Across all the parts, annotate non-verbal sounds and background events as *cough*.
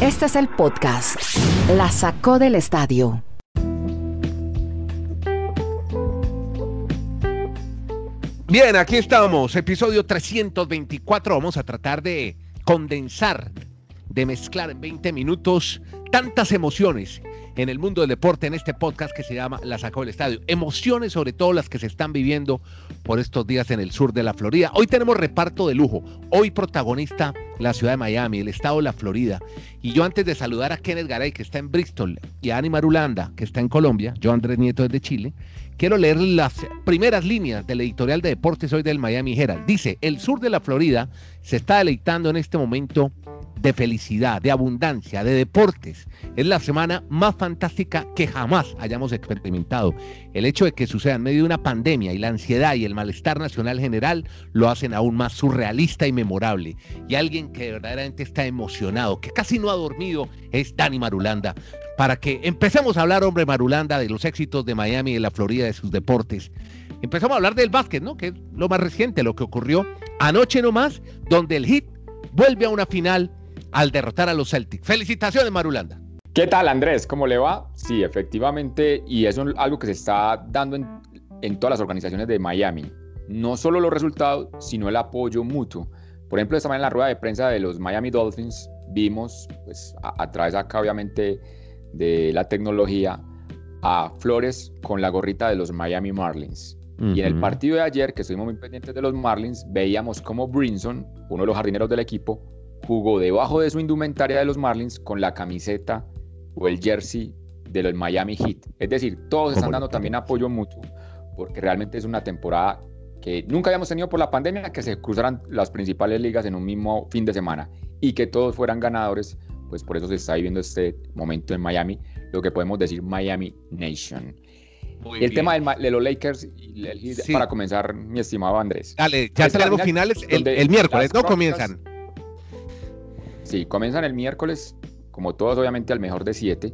Este es el podcast. La sacó del estadio. Bien, aquí estamos, episodio 324. Vamos a tratar de condensar, de mezclar en 20 minutos tantas emociones en el mundo del deporte en este podcast que se llama La Sacó del Estadio. Emociones sobre todo las que se están viviendo por estos días en el sur de la Florida. Hoy tenemos reparto de lujo. Hoy protagonista la ciudad de Miami, el estado de la Florida. Y yo antes de saludar a Kenneth Garay, que está en Bristol, y a Ani Marulanda, que está en Colombia, yo Andrés Nieto desde Chile, quiero leer las primeras líneas del editorial de deportes hoy del Miami Herald. Dice, el sur de la Florida se está deleitando en este momento de felicidad, de abundancia, de deportes. Es la semana más fantástica que jamás hayamos experimentado. El hecho de que suceda en medio de una pandemia y la ansiedad y el malestar nacional general lo hacen aún más surrealista y memorable. Y alguien que verdaderamente está emocionado, que casi no ha dormido, es Dani Marulanda. Para que empecemos a hablar, hombre Marulanda, de los éxitos de Miami y de la Florida, de sus deportes. Empezamos a hablar del básquet, ¿no? Que es lo más reciente, lo que ocurrió anoche nomás, donde el Heat vuelve a una final al derrotar a los Celtics. Felicitaciones, Marulanda. ¿Qué tal, Andrés? ¿Cómo le va? Sí, efectivamente, y eso es algo que se está dando en, todas las organizaciones de Miami. No solo los resultados, sino el apoyo mutuo. Por ejemplo, esta mañana en la rueda de prensa de los Miami Dolphins vimos, pues a, través acá obviamente de la tecnología, a Flores con la gorrita de los Miami Marlins. Y en el partido de ayer, que estuvimos muy pendientes de los Marlins, veíamos como Brinson, uno de los jardineros del equipo, jugó debajo de su indumentaria de los Marlins con la camiseta o el jersey de los Miami Heat. Es decir, todos están dando también apoyo mutuo porque realmente es una temporada que nunca habíamos tenido por la pandemia, que se cruzaran las principales ligas en un mismo fin de semana y que todos fueran ganadores, pues por eso se está viviendo este momento en Miami, lo que podemos decir Miami Nation. el tema de los Lakers, para comenzar, mi estimado Andrés. Dale, ya tenemos finales el, el miércoles, ¿no? Comienzan. Sí, comienzan el miércoles, como todos obviamente al mejor de siete.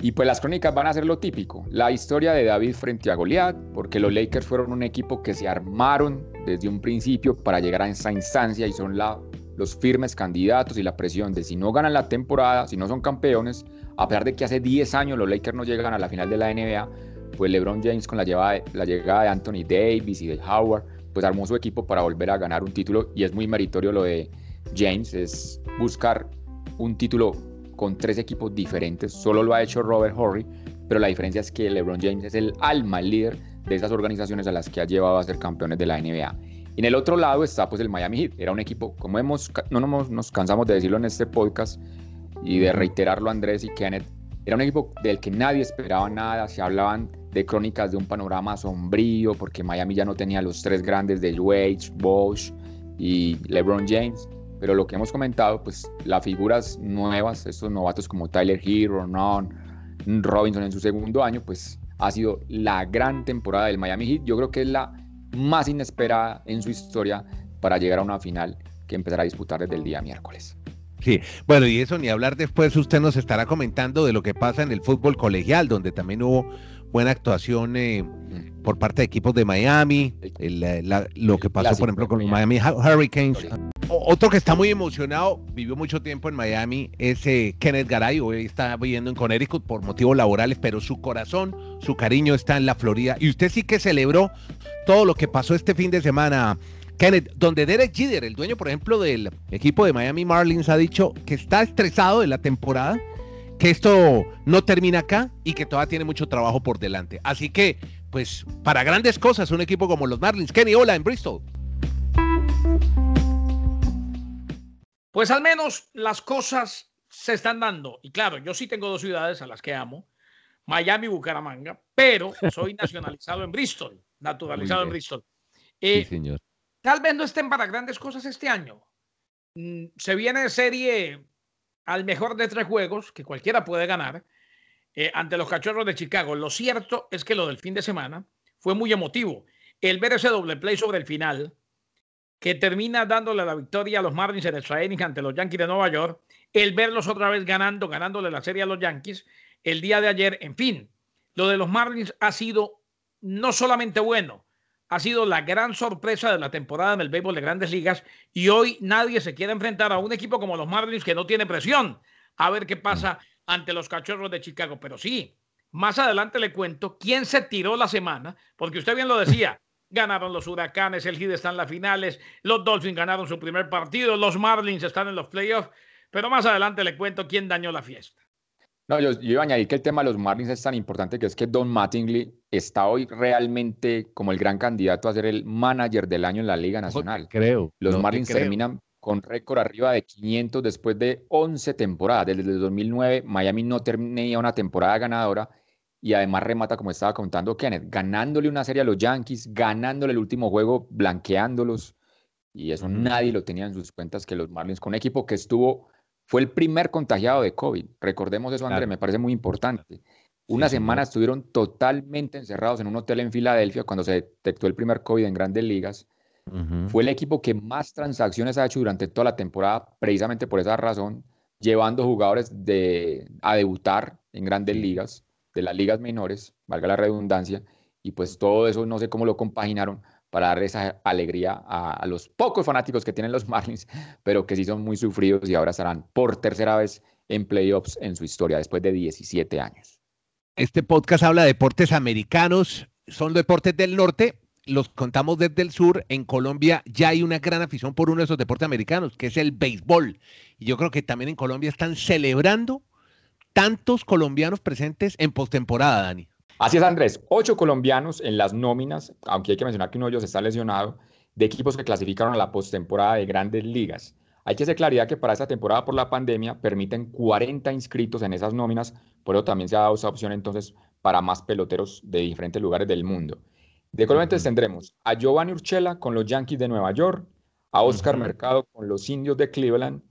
Y pues las crónicas van a ser lo típico, la historia de David frente a Goliath, porque los Lakers fueron un equipo que se armaron desde un principio para llegar a esa instancia y son los firmes candidatos y la presión de si no ganan la temporada, si no son campeones, a pesar de que hace 10 años los Lakers no llegan a la final de la NBA, pues LeBron James con la la llegada de Anthony Davis y de Howard, pues armó su equipo para volver a ganar un título y es muy meritorio lo de James, es buscar un título con tres equipos diferentes. Solo lo ha hecho Robert Horry, pero la diferencia es que LeBron James es el alma, el líder de esas organizaciones a las que ha llevado a ser campeones de la NBA. Y en el otro lado está pues el Miami Heat. Era un equipo, como hemos, no nos, nos cansamos de decirlo en este podcast y de reiterarlo Andrés y Kenneth, era un equipo del que nadie esperaba nada. Se hablaban de crónicas de un panorama sombrío porque Miami ya no tenía los tres grandes de Wade, Bosch y LeBron James pero lo que hemos comentado, pues las figuras nuevas, estos novatos como Tyler Hero, Non, Robinson en su segundo año, pues ha sido la gran temporada del Miami Heat. Yo creo que es la más inesperada en su historia para llegar a una final que empezará a disputar desde el día miércoles. Sí, bueno, y eso ni hablar después, usted nos estará comentando de lo que pasa en el fútbol colegial, donde también hubo buena actuación eh, por parte de equipos de Miami, lo que pasó, por ejemplo, con los Miami Hurricanes. Otro que está muy emocionado, vivió mucho tiempo en Miami, es eh, Kenneth Garay. Hoy está viviendo en Connecticut por motivos laborales, pero su corazón, su cariño está en la Florida. Y usted sí que celebró todo lo que pasó este fin de semana. Kenneth, donde Derek Jeter, el dueño, por ejemplo, del equipo de Miami Marlins, ha dicho que está estresado de la temporada, que esto no termina acá y que todavía tiene mucho trabajo por delante. Así que, pues, para grandes cosas, un equipo como los Marlins. Kenny, hola, en Bristol. Pues al menos las cosas se están dando. Y claro, yo sí tengo dos ciudades a las que amo, Miami y Bucaramanga, pero soy nacionalizado en Bristol, naturalizado en Bristol. sí, señor. Tal vez no estén para grandes cosas este año. Mm, se viene serie al mejor de tres juegos que cualquiera puede ganar eh, ante los cachorros de Chicago. Lo cierto es que lo del fin de semana fue muy emotivo. El ver ese doble play sobre el final, que termina dándole la victoria a los Marlins en el training ante los Yankees de Nueva York, el verlos otra vez ganando, ganándole la serie a los Yankees el día de ayer, en fin, lo de los Marlins ha sido no solamente bueno, ha sido la gran sorpresa de la temporada en el béisbol de grandes ligas y hoy nadie se quiere enfrentar a un equipo como los Marlins que no tiene presión. a ver qué pasa ante los cachorros de Chicago. Pero sí, más adelante le cuento quién se tiró la semana, porque usted bien lo decía. *laughs* Ganaron los Huracanes, el Heat está en las finales, los Dolphins ganaron su primer partido, los Marlins están en los playoffs, pero más adelante le cuento quién dañó la fiesta. No, yo, iba a añadir que el tema de los Marlins es tan importante que es que Don Mattingly está hoy realmente como el gran candidato a ser el manager del año en la Liga Nacional. creo. Los Marlins terminan con récord arriba de 500 después de 11 temporadas. Desde el 2009 Miami no tenía una temporada ganadora y además remata, como estaba contando Kenneth, ganándole una serie a los Yankees, ganándole el último juego, blanqueándolos. Y eso nadie lo tenía en sus cuentas que los Marlins, con un equipo que estuvo, fue el primer contagiado de COVID. Recordemos eso, André, me parece muy importante. Una semana estuvieron totalmente encerrados en un hotel en Filadelfia cuando se detectó el primer COVID en grandes ligas. Fue el equipo que más transacciones ha hecho durante toda la temporada, precisamente por esa razón, llevando jugadores de, a debutar en grandes ligas, de las ligas menores, valga la redundancia, y pues todo eso no sé cómo lo compaginaron para dar esa alegría a, los pocos fanáticos que tienen los Marlins, *laughs* pero que sí son muy sufridos y ahora estarán por tercera vez en playoffs en su historia después de 17 años. Este podcast habla de deportes americanos, son deportes del norte, los contamos desde el sur, en Colombia ya hay una gran afición por uno de esos deportes americanos, que es el béisbol. Y yo creo que también en Colombia están celebrando tantos colombianos presentes en postemporada, Dani. Así es, Andrés. Ocho colombianos en las nóminas, aunque hay que mencionar que uno de ellos está lesionado, de equipos que clasificaron a la postemporada de grandes ligas. Hay que hacer claridad que para esta temporada por la pandemia permiten 40 inscritos en esas nóminas, por eso también se ha dado esa opción entonces para más peloteros de diferentes lugares del mundo. De Colombia entonces tendremos a Giovanni Urchela con los Yankees de Nueva York, a Oscar Mercado con los Indios de Cleveland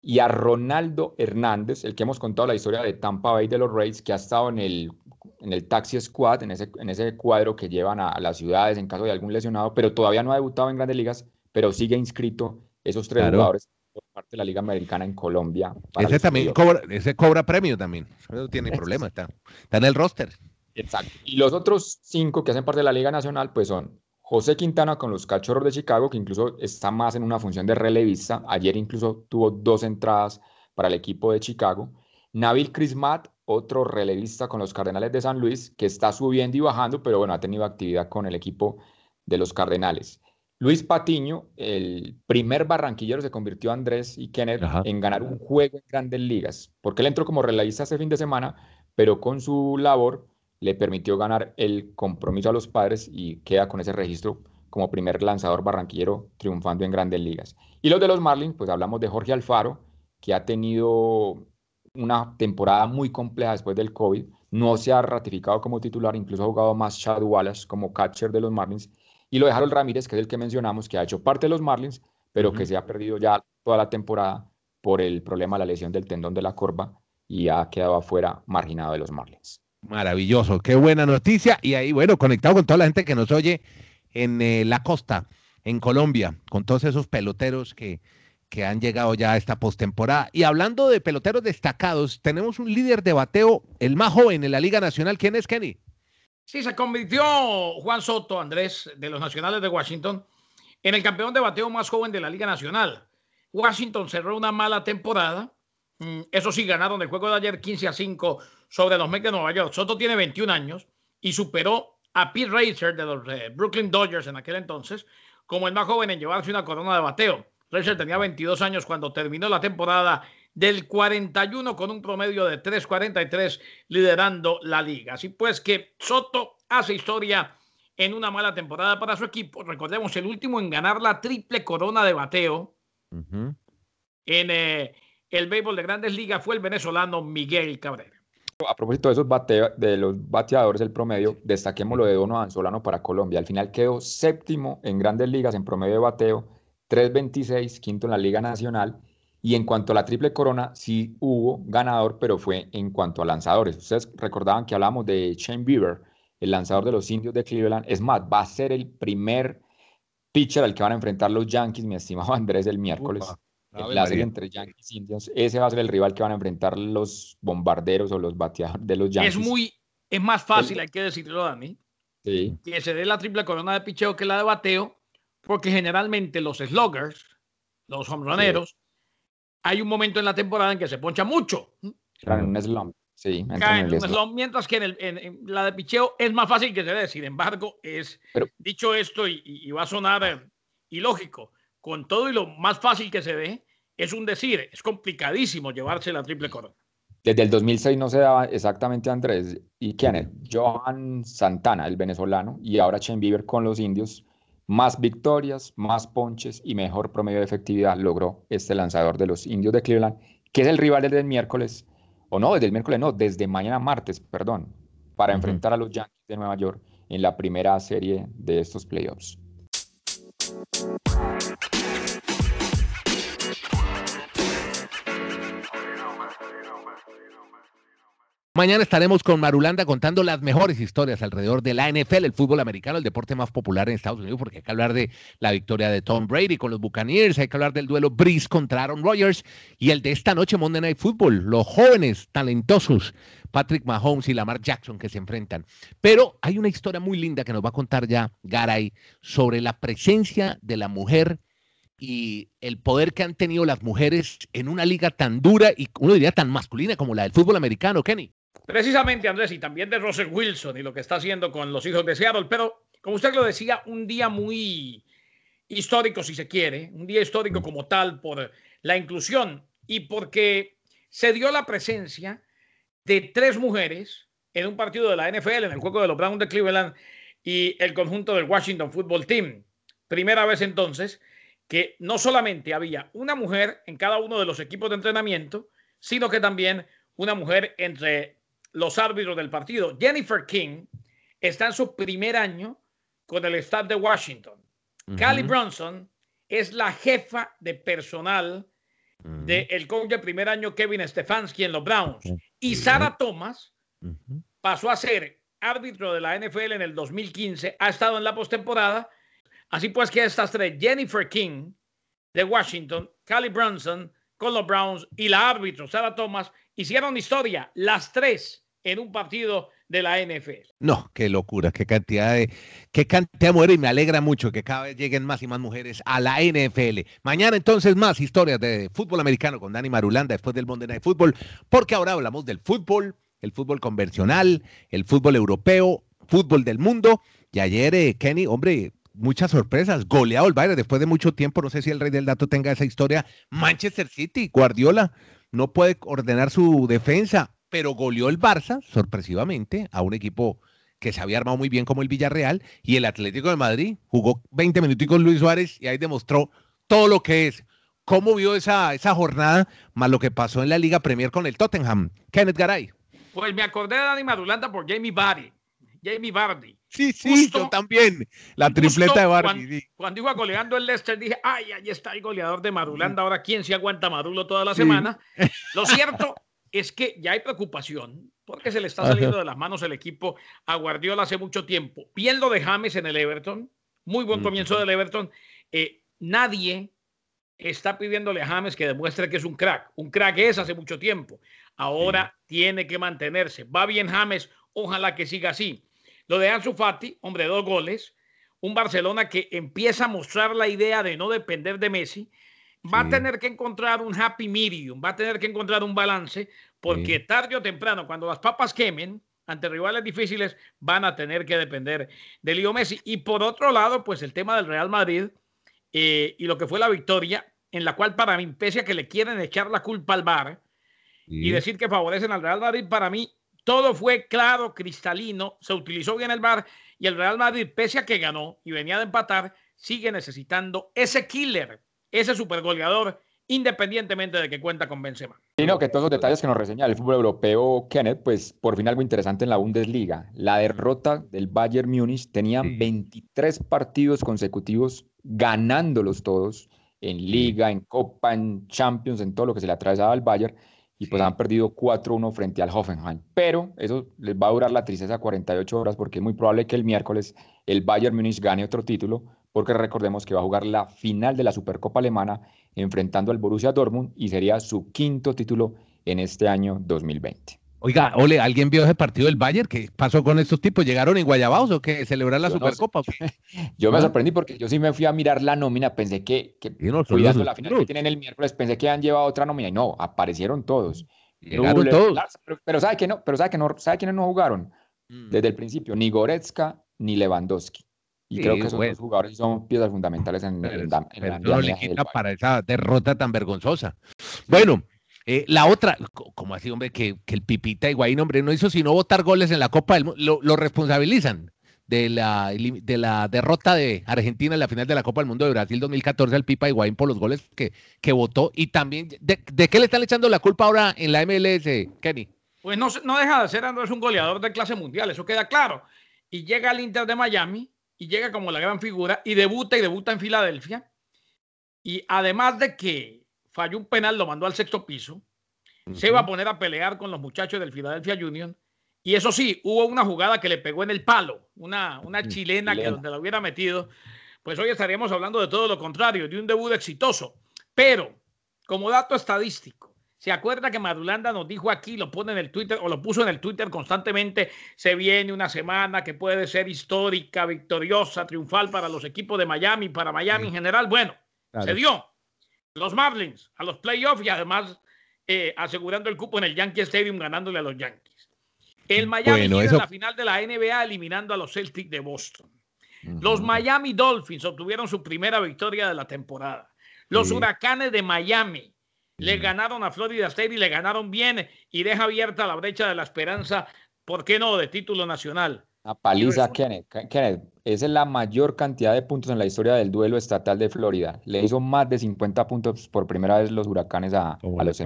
y a Ronaldo Hernández, el que hemos contado la historia de Tampa Bay de los Rays, que ha estado en el, en el Taxi Squad, en ese, en ese cuadro que llevan a, las ciudades en caso de algún lesionado, pero todavía no ha debutado en grandes ligas, pero sigue inscrito esos tres jugadores por parte de la Liga Americana en Colombia. Ese también cobra, ese cobra premio también, no tiene problema, está, está en el roster. Exacto. Y los otros cinco que hacen parte de la Liga Nacional, pues son José Quintana con los Cachorros de Chicago, que incluso está más en una función de relevista. Ayer incluso tuvo dos entradas para el equipo de Chicago. Nabil Crismat, otro relevista con los Cardenales de San Luis, que está subiendo y bajando, pero bueno, ha tenido actividad con el equipo de los Cardenales. Luis Patiño, el primer barranquillero, se convirtió Andrés y Kenneth en ganar un juego en grandes ligas, porque él entró como relevista ese fin de semana, pero con su labor le permitió ganar el compromiso a los padres y queda con ese registro como primer lanzador barranquillero triunfando en grandes ligas. Y los de los Marlins, pues hablamos de Jorge Alfaro, que ha tenido una temporada muy compleja después del COVID, no se ha ratificado como titular, incluso ha jugado más Chad Wallace como catcher de los Marlins, y lo de Harold Ramírez, que es el que mencionamos, que ha hecho parte de los Marlins, pero que se ha perdido ya toda la temporada por el problema de la lesión del tendón de la corva y ha quedado afuera marginado de los Marlins. Maravilloso, qué buena noticia. Y ahí, bueno, conectado con toda la gente que nos oye en eh, la costa, en Colombia, con todos esos peloteros que, que han llegado ya a esta postemporada. Y hablando de peloteros destacados, tenemos un líder de bateo, el más joven en la Liga Nacional. ¿Quién es Kenny? Sí, se convirtió Juan Soto, Andrés, de los Nacionales de Washington, en el campeón de bateo más joven de la Liga Nacional. Washington cerró una mala temporada. Mm, eso sí, ganaron el juego de ayer 15 a 5 sobre los Mets de Nueva York. Soto tiene 21 años y superó a Pete Racer de los eh, Brooklyn Dodgers en aquel entonces como el más joven en llevarse una corona de bateo. Racer tenía 22 años cuando terminó la temporada del 41 con un promedio de 3.43 liderando la liga. Así pues que Soto hace historia en una mala temporada para su equipo. Recordemos el último en ganar la triple corona de bateo en eh, el béisbol de grandes ligas fue el venezolano Miguel Cabrera. A propósito de esos de los bateadores, el promedio, destaquemos lo de Donovan Solano para Colombia. Al final quedó séptimo en grandes ligas en promedio de bateo, 3.26, quinto en la Liga Nacional. Y en cuanto a la triple corona, sí hubo ganador, pero fue en cuanto a lanzadores. Ustedes recordaban que hablamos de Shane Bieber, el lanzador de los indios de Cleveland. Es más, va a ser el primer pitcher al que van a enfrentar los Yankees, mi estimado *laughs* Andrés, el miércoles la serie entre Yankees y Indians, ese va a ser el rival que van a enfrentar los bombarderos o los bateadores de los Yankees. Es muy, es más fácil, hay que decirlo, Dani, sí. que se dé la triple corona de picheo que la de bateo, porque generalmente los sluggers, los hombroneros, hay un momento en la temporada en que se poncha mucho. Claro, en un slump. Sí, en un slump, mientras que en, la de picheo es más fácil que se dé. Sin embargo, es dicho esto y, va a sonar eh, ilógico, con todo y lo más fácil que se dé, es un decir, es complicadísimo llevarse la triple corona. Desde el 2006 no se daba exactamente Andrés y Kenneth, Johan Santana, el venezolano, y ahora Shane Bieber con los indios, más victorias, más ponches y mejor promedio de efectividad logró este lanzador de los indios de Cleveland, que es el rival desde el miércoles, o no, desde el miércoles no, desde mañana martes, perdón, para enfrentar a los Yankees de Nueva York en la primera serie de estos playoffs. Mañana estaremos con Marulanda contando las mejores historias alrededor de la NFL, el fútbol americano, el deporte más popular en Estados Unidos, porque hay que hablar de la victoria de Tom Brady con los Buccaneers, hay que hablar del duelo Breeze contra Aaron Rodgers y el de esta noche Monday Night Football, los jóvenes talentosos Patrick Mahomes y Lamar Jackson que se enfrentan. Pero hay una historia muy linda que nos va a contar ya Garay sobre la presencia de la mujer y el poder que han tenido las mujeres en una liga tan dura y uno diría tan masculina como la del fútbol americano, Kenny. Precisamente, Andrés, y también de Russell Wilson y lo que está haciendo con los hijos de Seattle, pero como usted lo decía, un día muy histórico, si se quiere, un día histórico como tal por la inclusión y porque se dio la presencia de tres mujeres en un partido de la NFL, en el juego de los Browns de Cleveland y el conjunto del Washington Football Team. Primera vez entonces que no solamente había una mujer en cada uno de los equipos de entrenamiento, sino que también una mujer entre los árbitros del partido. Jennifer King está en su primer año con el staff de Washington. Callie Bronson es la jefa de personal del coach de primer año Kevin Stefanski en los Browns. Y Sarah Thomas pasó a ser árbitro de la NFL en el 2015, ha estado en la postemporada. Así pues que estas tres, Jennifer King de Washington, Callie Bronson con los Browns y la árbitro Sarah Thomas hicieron historia, las tres en un partido de la NFL. No, qué locura, qué cantidad de, qué cantidad de mujeres y me alegra mucho que cada vez lleguen más y más mujeres a la NFL. Mañana entonces más historias de fútbol americano con Dani Marulanda después del Monday Night Football, porque ahora hablamos del fútbol, el fútbol convencional, el fútbol europeo, fútbol del mundo. Y ayer, eh, Kenny, hombre, muchas sorpresas. Goleado el Bayern después de mucho tiempo. No sé si el rey del dato tenga esa historia. Manchester City, Guardiola, no puede ordenar su defensa pero goleó el Barça, sorpresivamente, a un equipo que se había armado muy bien como el Villarreal, y el Atlético de Madrid jugó 20 minutos con Luis Suárez y ahí demostró todo lo que es. ¿Cómo vio esa, esa jornada, más lo que pasó en la Liga Premier con el Tottenham? Kenneth Garay. Pues me acordé de Dani Madulanda por Jamie Bardi. Jamie Bardi. Sí, sí, yo también. La tripleta de Bardi. Cuando, iba goleando el Leicester, dije, ay, ahí está el goleador de Madulanda. Ahora, ¿quién se aguanta Madulo toda la semana? *laughs* Lo cierto es que ya hay preocupación porque se le está saliendo de las manos el equipo a Guardiola hace mucho tiempo. Bien lo de James en el Everton, muy buen comienzo del Everton. Eh, nadie está pidiéndole a James que demuestre que es un crack. Un crack es hace mucho tiempo. Ahora tiene que mantenerse. Va bien James, ojalá que siga así. Lo de Ansu Fati, hombre, dos goles. Un Barcelona que empieza a mostrar la idea de no depender de Messi va a tener que encontrar un happy medium, va a tener que encontrar un balance, porque tarde o temprano, cuando las papas quemen ante rivales difíciles, van a tener que depender de Leo Messi. Y por otro lado, pues el tema del Real Madrid eh, y lo que fue la victoria, en la cual para mí, pese a que le quieren echar la culpa al VAR y decir que favorecen al Real Madrid, para mí todo fue claro, cristalino, se utilizó bien el VAR y el Real Madrid, pese a que ganó y venía de empatar, sigue necesitando ese killer ese supergoleador, independientemente de que cuenta con Benzema. Y no, que todos los detalles que nos reseña el fútbol europeo, Kenneth, pues por fin algo interesante en la Bundesliga. La derrota del Bayern Múnich tenían 23 partidos consecutivos ganándolos todos en Liga, en Copa, en Champions, en todo lo que se le atravesaba al Bayern y pues han perdido 4-1 frente al Hoffenheim. Pero eso les va a durar la tristeza 48 horas porque es muy probable que el miércoles el Bayern Múnich gane otro título porque recordemos que va a jugar la final de la Supercopa Alemana enfrentando al Borussia Dortmund y sería su quinto título en este año 2020. Oiga, Ole, ¿alguien vio ese partido del Bayern? ¿Qué pasó con estos tipos? ¿Llegaron en Guayabaos o qué? ¿Celebrar la Supercopa? *laughs* yo me sorprendí porque yo sí me fui a mirar la nómina, pensé que, que cuidando la final que tienen el miércoles, pensé que han llevado otra nómina y no, aparecieron todos. Llegaron todos. pero, ¿sabe que no? Pero ¿sabe que no? ¿Sabe quiénes no jugaron? Mm. Desde el principio, ni Goretzka ni Lewandowski. Y creo que esos dos jugadores son piezas fundamentales en, la para esa derrota tan vergonzosa. Bueno, eh, la otra, como así, hombre, que, el Pipita Higuaín, hombre, no hizo sino votar goles en la Copa del Mundo, lo, responsabilizan de la, de la derrota de Argentina en la final de la Copa del Mundo de Brasil 2014 al Pipa Higuaín por los goles que, que votó y también, de, qué le están echando la culpa ahora en la MLS, Kenny? Pues no, no deja de ser Andrés un goleador de clase mundial, eso queda claro. Y llega al Inter de Miami y llega como la gran figura y debuta y debuta en Filadelfia. Y además de que falló un penal, lo mandó al sexto piso, se iba a poner a pelear con los muchachos del Philadelphia Union. Y eso sí, hubo una jugada que le pegó en el palo, una, una mm, chilena, que donde la hubiera metido, pues hoy estaríamos hablando de todo lo contrario, de un debut exitoso. Pero, como dato estadístico, ¿se acuerda que Madulanda nos dijo aquí, lo pone en el Twitter o lo puso en el Twitter constantemente, se viene una semana que puede ser histórica, victoriosa, triunfal para los equipos de Miami, para Miami en general? Bueno, se dio los Marlins a los playoffs y además eh, asegurando el cupo en el Yankee Stadium ganándole a los Yankees. El Miami bueno, en la final de la NBA eliminando a los Celtics de Boston. Los Miami Dolphins obtuvieron su primera victoria de la temporada. Los Huracanes de Miami le ganaron a Florida State y le ganaron bien y deja abierta la brecha de la esperanza, ¿por qué no?, de título nacional. A paliza, Kenneth. Kenneth, esa es la mayor cantidad de puntos en la historia del duelo estatal de Florida. Le hizo más de 50 puntos por primera vez los huracanes a, los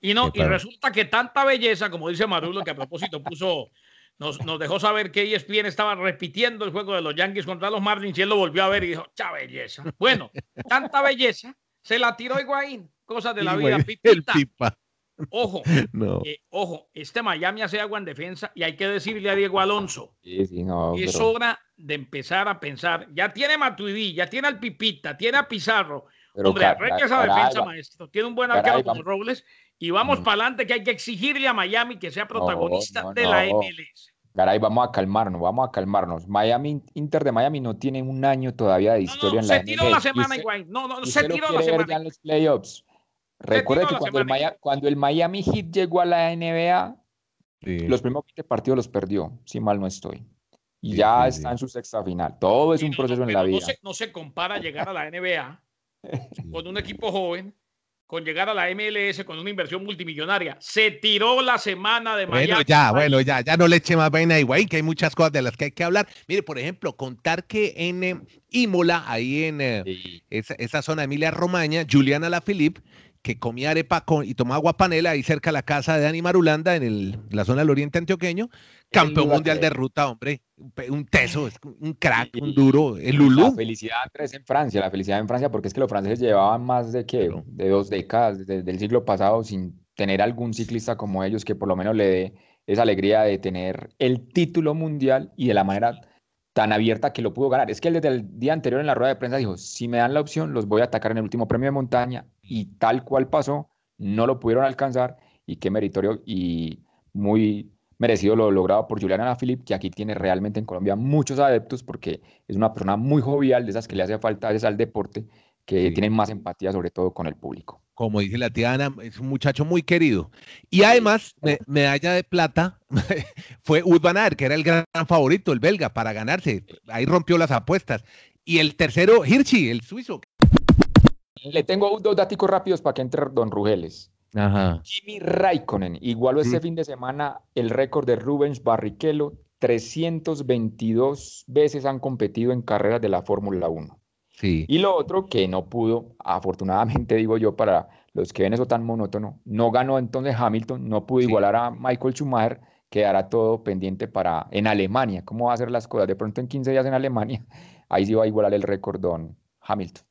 Y no, y resulta que tanta belleza, como dice Marulo, que a propósito puso, nos, nos dejó saber que ESPN estaba repitiendo el juego de los Yankees contra los Marlins y él lo volvió a ver y dijo, cha belleza. Bueno, tanta belleza, se la tiró Higuaín, cosas de la vida. El pipa. Ojo, *laughs* eh, ojo, este Miami hace agua en defensa y hay que decirle a Diego Alonso. es hora de empezar a pensar. Ya tiene Matuidi, ya tiene al Pipita, tiene a Pizarro. Hombre, arregle esa defensa, maestro. Tiene un buen arquero como Robles y vamos mm. para adelante que hay que exigirle a Miami que sea protagonista de la MLS. Caray, vamos a calmarnos, vamos a calmarnos. Miami, Inter de Miami no tiene un año todavía de historia en la MLS. Se tiró la semana, igual. No, no, se tiró la semana. en los playoffs. Recuerde que cuando el, Miami, Heat llegó a la NBA, los primeros 20 partidos los perdió, si mal no estoy. Y ya está en su sexta final. Todo es un proceso en la vida. No se, compara llegar a la NBA *laughs* con un equipo joven, con llegar a la MLS con una inversión multimillonaria. Se tiró la semana de Miami. Bueno, ya, bueno, ya, ya no le eche más vaina a que hay muchas cosas de las que hay que hablar. Mire, por ejemplo, contar que en eh, Imola, ahí en eh, esa, esa, zona de Emilia Romagna, Juliana Lafilippe que comía arepa y tomaba agua panela ahí cerca de la casa de Dani Marulanda en, el, la zona del oriente antioqueño. Campeón mundial de ruta, hombre. Un teso, un crack, un duro, el Lulú. La felicidad Andrés en Francia, la felicidad en Francia, porque es que los franceses llevaban más de que de dos décadas desde el siglo pasado sin tener algún ciclista como ellos que por lo menos le dé esa alegría de tener el título mundial y de la manera tan abierta que lo pudo ganar. Es que él desde el día anterior en la rueda de prensa dijo, si me dan la opción, los voy a atacar en el último premio de montaña y tal cual pasó, no lo pudieron alcanzar y qué meritorio y muy merecido lo logrado por Juliana Philip, que aquí tiene realmente en Colombia muchos adeptos porque es una persona muy jovial, de esas que le hace falta al deporte, que tienen más empatía sobre todo con el público. Como dice la tía Ana, es un muchacho muy querido. Y además, medalla de plata *laughs* fue Ud que era el gran favorito, el belga, para ganarse. Ahí rompió las apuestas. Y el tercero, Hirschi, el suizo, le tengo dos datos rápidos para que entre Don Rugeles. Ajá. Jimmy Raikkonen igualó este fin de semana el récord de Rubens Barrichello. 322 veces han competido en carreras de la Fórmula 1. Sí. Y lo otro que no pudo, afortunadamente *laughs* digo yo, para los que ven eso tan monótono, no ganó entonces Hamilton, no pudo igualar a Michael Schumacher, quedará todo pendiente para en Alemania. ¿Cómo va a ser las cosas? De pronto en 15 días en Alemania, *laughs* ahí sí va a igualar el récord Don Hamilton.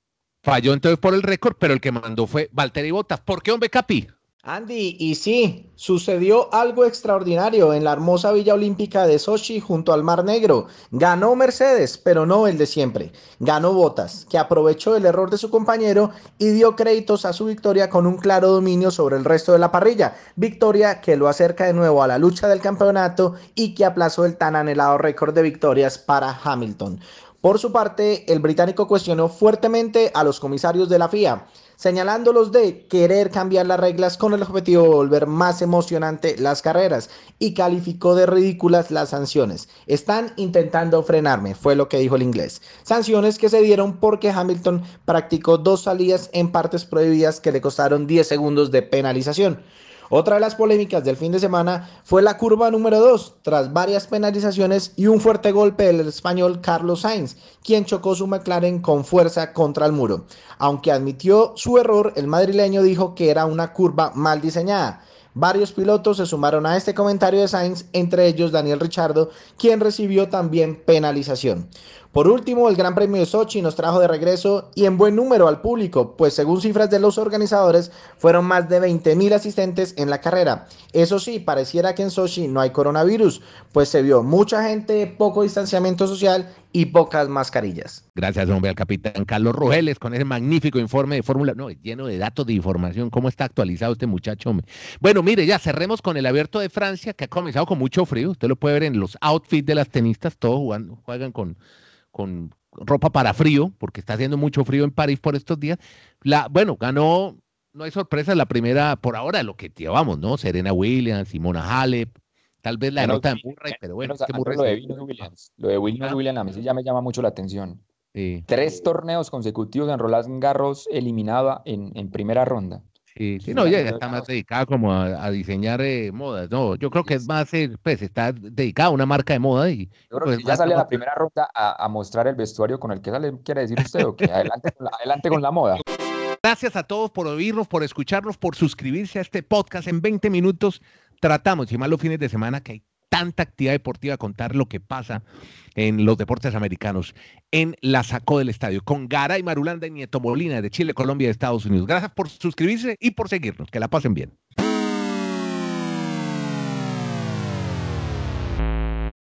Falló entonces por el récord, pero el que mandó fue Valtteri Bottas. ¿Por qué, hombre, Capi? Andy, y sí, sucedió algo extraordinario en la hermosa Villa Olímpica de Sochi junto al Mar Negro. Ganó Mercedes, pero no el de siempre. Ganó Botas, que aprovechó el error de su compañero y dio créditos a su victoria con un claro dominio sobre el resto de la parrilla. Victoria que lo acerca de nuevo a la lucha del campeonato y que aplazó el tan anhelado récord de victorias para Hamilton. Por su parte, el británico cuestionó fuertemente a los comisarios de la FIA señalándolos de querer cambiar las reglas con el objetivo de volver más emocionante las carreras y calificó de ridículas las sanciones. Están intentando frenarme, fue lo que dijo el inglés. Sanciones que se dieron porque Hamilton practicó dos salidas en partes prohibidas que le costaron 10 segundos de penalización. Otra de las polémicas del fin de semana fue la curva número 2, tras varias penalizaciones y un fuerte golpe del español Carlos Sainz, quien chocó su McLaren con fuerza contra el muro. Aunque admitió su error, el madrileño dijo que era una curva mal diseñada. Varios pilotos se sumaron a este comentario de Sainz, entre ellos Daniel Richardo, quien recibió también penalización. Por último, el Gran Premio de Sochi nos trajo de regreso y en buen número al público, pues según cifras de los organizadores, fueron más de 20.000 asistentes en la carrera. Eso sí, pareciera que en Sochi no hay coronavirus, pues se vio mucha gente, poco distanciamiento social y pocas mascarillas. Gracias, hombre, al capitán Carlos Rogeles con ese magnífico informe de Fórmula, no, lleno de datos de información, cómo está actualizado este muchacho. Bueno, mire, ya cerremos con el abierto de Francia, que ha comenzado con mucho frío. Usted lo puede ver en los outfits de las tenistas, todos jugando, juegan con con ropa para frío, porque está haciendo mucho frío en París por estos días. La, bueno, ganó, no hay sorpresa, la primera por ahora, lo que llevamos, ¿no? Serena Williams, Simona Halep, tal vez la nota de Murray, pero bueno, es que Murray lo de Williams Williams, lo de Williams Williams a mí sí ya me llama mucho la atención. Tres torneos consecutivos en Roland Garros eliminada en, en primera ronda. Sí, sí, no, ya, está más dedicada como a, diseñar eh, modas. No, yo creo que es más, eh, pues está dedicada a una marca de moda y yo creo pues, ya sale a la primera ronda a, mostrar el vestuario con el que sale, quiere decir usted, o que adelante, con la, adelante con la moda. Gracias a todos por oírnos, por escucharnos, por suscribirse a este podcast. En 20 minutos tratamos, y más los fines de semana, que hay tanta actividad deportiva, contar lo que pasa en los deportes americanos en la Sacó del Estadio, con Garay Marulanda y Nieto Molina de Chile, Colombia y Estados Unidos. Gracias por suscribirse y por seguirnos. Que la pasen bien.